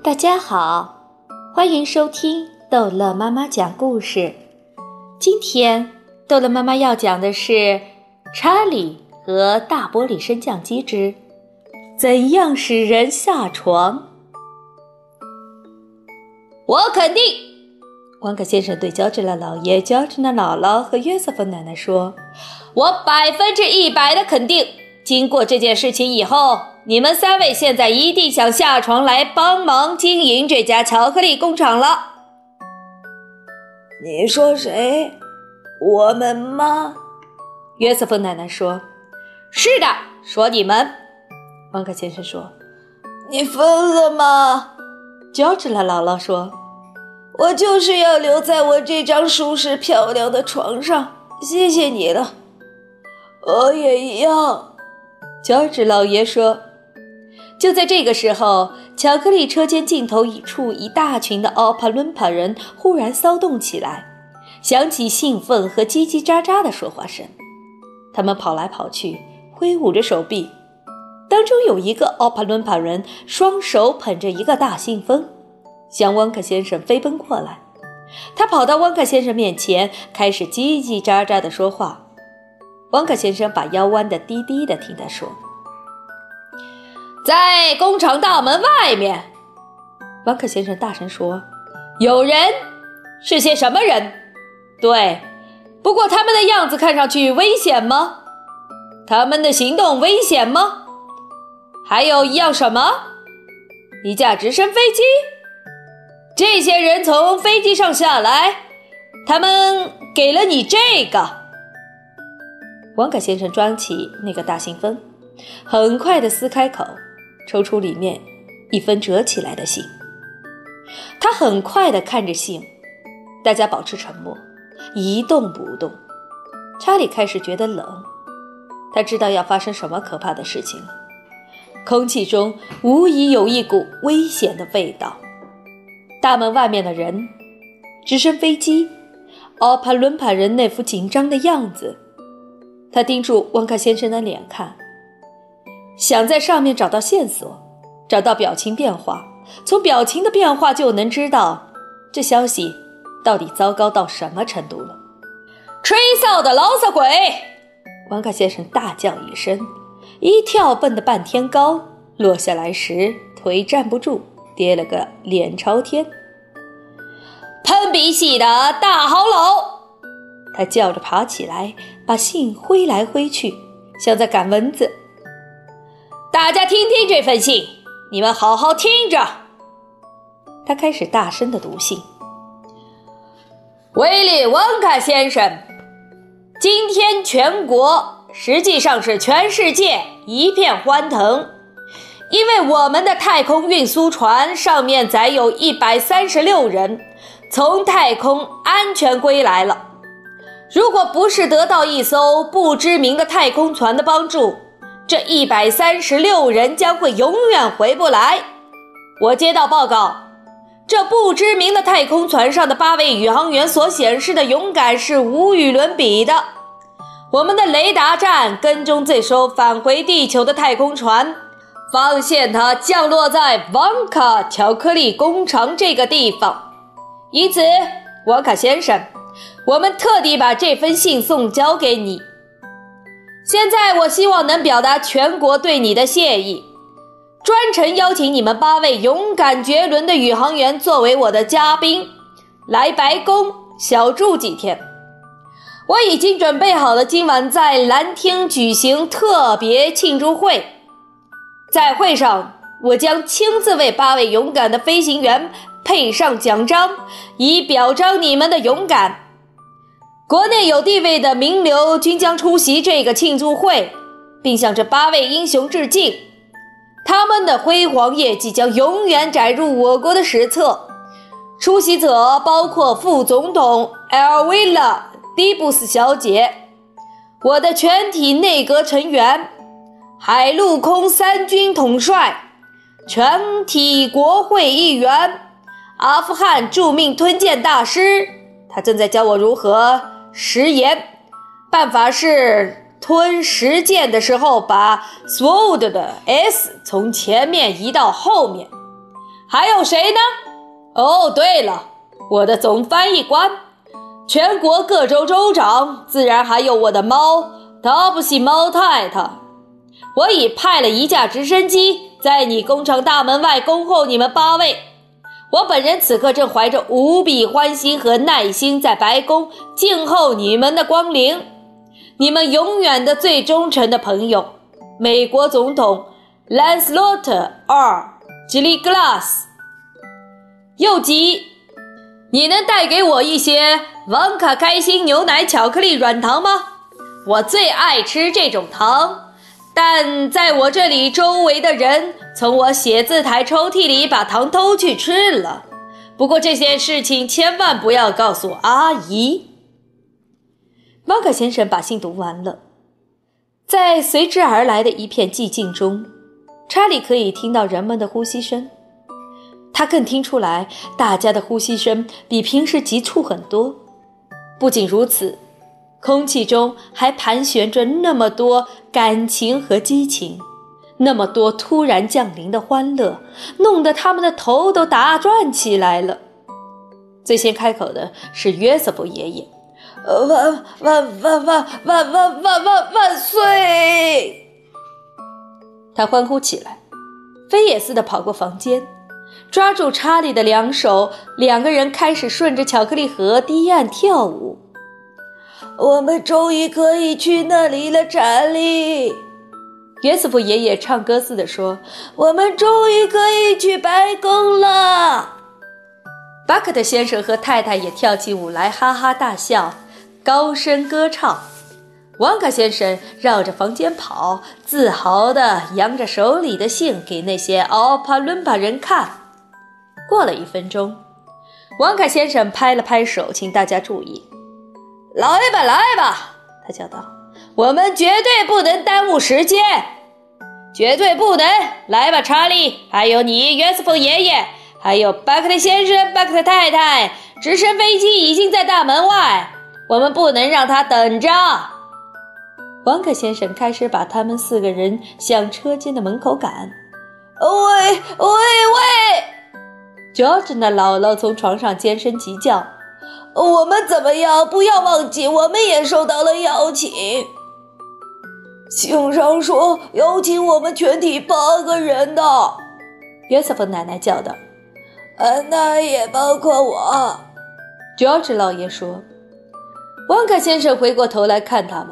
大家好，欢迎收听逗乐妈妈讲故事。今天逗乐妈妈要讲的是《查理和大玻璃升降机之怎样使人下床》。我肯定，汪克先生对乔治拉老爷、乔治娜姥姥和约瑟夫奶奶说：“我百分之一百的肯定，经过这件事情以后。”你们三位现在一定想下床来帮忙经营这家巧克力工厂了。你说谁？我们吗？约瑟芬奶奶说：“是的，说你们。”汪克先生说：“你疯了吗？”乔治拉姥姥说：“我就是要留在我这张舒适漂亮的床上，谢谢你了。”我也一样，乔治老爷说。就在这个时候，巧克力车间尽头一处，一大群的奥帕伦帕人忽然骚动起来，响起兴奋和叽叽喳喳的说话声。他们跑来跑去，挥舞着手臂。当中有一个奥帕伦帕人，双手捧着一个大信封，向汪克先生飞奔过来。他跑到汪克先生面前，开始叽叽喳喳地说话。汪克先生把腰弯得低低的，听他说。在工厂大门外面，汪克先生大声说：“有人，是些什么人？对，不过他们的样子看上去危险吗？他们的行动危险吗？还有一样什么？一架直升飞机。这些人从飞机上下来，他们给了你这个。”汪克先生装起那个大信封，很快的撕开口。抽出里面一封折起来的信，他很快地看着信，大家保持沉默，一动不动。查理开始觉得冷，他知道要发生什么可怕的事情了。空气中无疑有一股危险的味道。大门外面的人，直升飞机，奥帕伦帕人那副紧张的样子，他盯住旺卡先生的脸看。想在上面找到线索，找到表情变化，从表情的变化就能知道这消息到底糟糕到什么程度了。吹哨的牢骚鬼！王卡先生大叫一声，一跳蹦得半天高，落下来时腿站不住，跌了个脸朝天。喷鼻息的大好佬！他叫着爬起来，把信挥来挥去，像在赶蚊子。大家听听这份信，你们好好听着。他开始大声的读信。威利·温卡先生，今天全国，实际上是全世界一片欢腾，因为我们的太空运输船上面载有一百三十六人，从太空安全归来了。如果不是得到一艘不知名的太空船的帮助，这一百三十六人将会永远回不来。我接到报告，这不知名的太空船上的八位宇航员所显示的勇敢是无与伦比的。我们的雷达站跟踪这艘返回地球的太空船，发现它降落在旺卡巧克力工厂这个地方。因此，旺卡先生，我们特地把这封信送交给你。现在，我希望能表达全国对你的谢意，专程邀请你们八位勇敢绝伦的宇航员作为我的嘉宾，来白宫小住几天。我已经准备好了今晚在蓝厅举行特别庆祝会，在会上，我将亲自为八位勇敢的飞行员配上奖章，以表彰你们的勇敢。国内有地位的名流均将出席这个庆祝会，并向这八位英雄致敬。他们的辉煌业绩将永远载入我国的史册。出席者包括副总统埃尔维拉·迪布斯小姐，我的全体内阁成员，海陆空三军统帅，全体国会议员，阿富汗著名吞剑大师，他正在教我如何。食盐办法是吞食剑的时候，把 sword 的 s 从前面移到后面。还有谁呢？哦，对了，我的总翻译官，全国各州州长，自然还有我的猫达布西猫太太。我已派了一架直升机在你工厂大门外恭候你们八位。我本人此刻正怀着无比欢心和耐心在白宫静候你们的光临。你们永远的最忠诚的朋友，美国总统 lancelotr 二吉利格拉斯。又急，你能带给我一些王卡开心牛奶巧克力软糖吗？我最爱吃这种糖，但在我这里，周围的人从我写字台抽屉里把糖偷去吃了。不过这件事情千万不要告诉阿姨。马可先生把信读完了，在随之而来的一片寂静中，查理可以听到人们的呼吸声。他更听出来，大家的呼吸声比平时急促很多。不仅如此，空气中还盘旋着那么多感情和激情，那么多突然降临的欢乐，弄得他们的头都打转起来了。最先开口的是约瑟夫爷爷。万万万万万万万万万岁！他欢呼起来，飞也似的跑过房间，抓住查理的两手，两个人开始顺着巧克力河堤岸跳舞。我们终于可以去那里了，查理！约瑟夫爷爷唱歌似的说：“我们终于可以去白宫了。”巴克特先生和太太也跳起舞来，哈哈大笑。高声歌唱，旺卡先生绕着房间跑，自豪地扬着手里的信给那些奥帕伦巴人看。过了一分钟，旺卡先生拍了拍手，请大家注意：“来吧，来吧！”他叫道，“我们绝对不能耽误时间，绝对不能！来吧，查理，还有你，约瑟夫爷爷，还有巴克特先生、巴克特太太，直升飞机已经在大门外。”我们不能让他等着。王克先生开始把他们四个人向车间的门口赶。喂喂喂！George 的姥姥从床上尖声急叫：“我们怎么样？不要忘记，我们也收到了邀请。信上说邀请我们全体八个人的。”约瑟夫奶奶叫道：“呃，那也包括我。”George 老爷说。旺克先生回过头来看他们，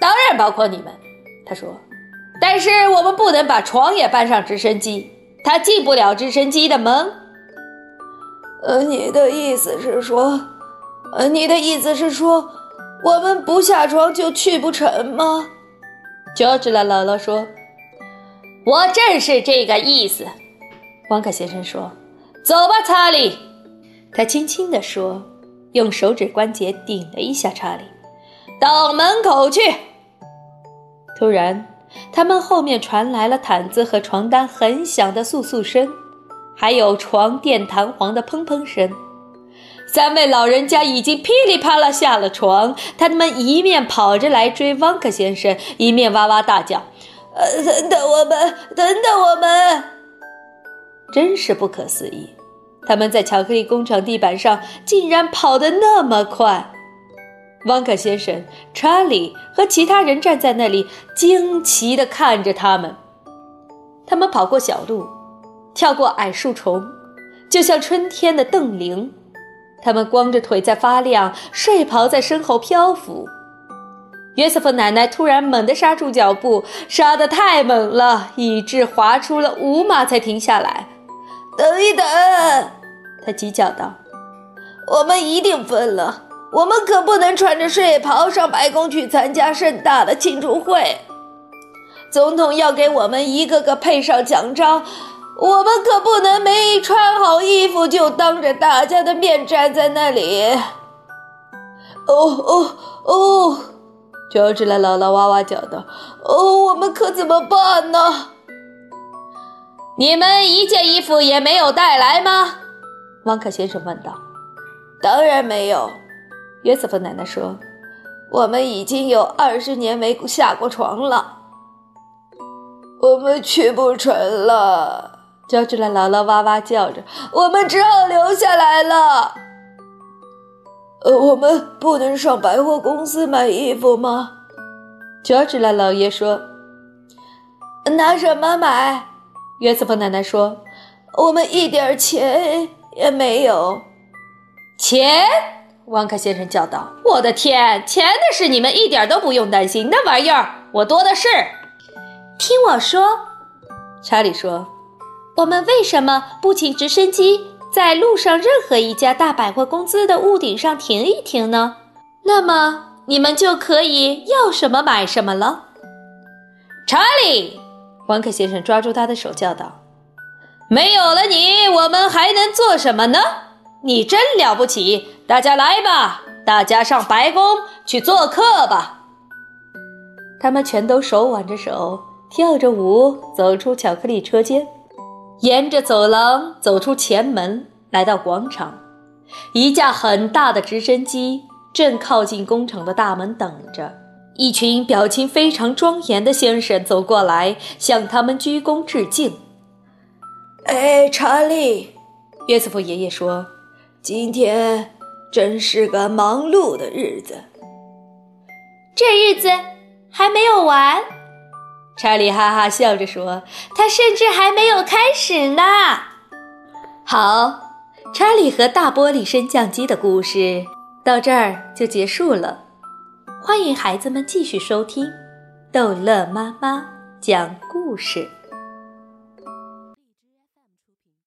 当然包括你们，他说。但是我们不能把床也搬上直升机，它进不了直升机的门。呃，你的意思是说，呃，你的意思是说，我们不下床就去不成吗？乔治拉姥姥说：“我正是这个意思。”旺卡先生说：“走吧，查理。”他轻轻地说。用手指关节顶了一下查理，到门口去。突然，他们后面传来了毯子和床单很响的簌簌声，还有床垫弹簧的砰砰声。三位老人家已经噼里啪啦下了床，他们一面跑着来追汪克先生，一面哇哇大叫：“呃，等等我们，等等我们！”真是不可思议。他们在巧克力工厂地板上竟然跑得那么快，汪克先生、查理和其他人站在那里惊奇地看着他们。他们跑过小路，跳过矮树丛，就像春天的邓铃。他们光着腿在发亮，睡袍在身后漂浮。约瑟夫奶奶突然猛地刹住脚步，刹得太猛了，以致滑出了五码才停下来。等一等，他急叫道：“我们一定分了，我们可不能穿着睡袍上白宫去参加盛大的庆祝会。总统要给我们一个个配上奖章，我们可不能没穿好衣服就当着大家的面站在那里。”哦哦哦！乔治的姥姥哇哇叫道：“哦，我们可怎么办呢？”你们一件衣服也没有带来吗？汪克先生问道。当然没有，约瑟夫奶奶说。我们已经有二十年没下过床了。我们去不成了，乔治的姥姥哇哇叫着：“我们只好留下来了。”呃，我们不能上百货公司买衣服吗？乔治的姥爷说：“拿什么买？”约瑟夫奶奶说：“我们一点钱也没有。”钱？旺克先生叫道：“我的天，钱的事你们一点都不用担心，那玩意儿我多的是。”听我说，查理说。我们为什么不请直升机在路上任何一家大百货公司的屋顶上停一停呢？那么你们就可以要什么买什么了。查理，王克先生抓住他的手叫道：“没有了你，我们还能做什么呢？你真了不起！大家来吧，大家上白宫去做客吧。”他们全都手挽着手，跳着舞走出巧克力车间。沿着走廊走出前门，来到广场，一架很大的直升机正靠近工厂的大门等着。一群表情非常庄严的先生走过来，向他们鞠躬致敬。哎，查理，约瑟夫爷爷说：“今天真是个忙碌的日子。这日子还没有完。”查理哈哈笑着说：“他甚至还没有开始呢。”好，查理和大玻璃升降机的故事到这儿就结束了。欢迎孩子们继续收听逗乐妈妈讲故事。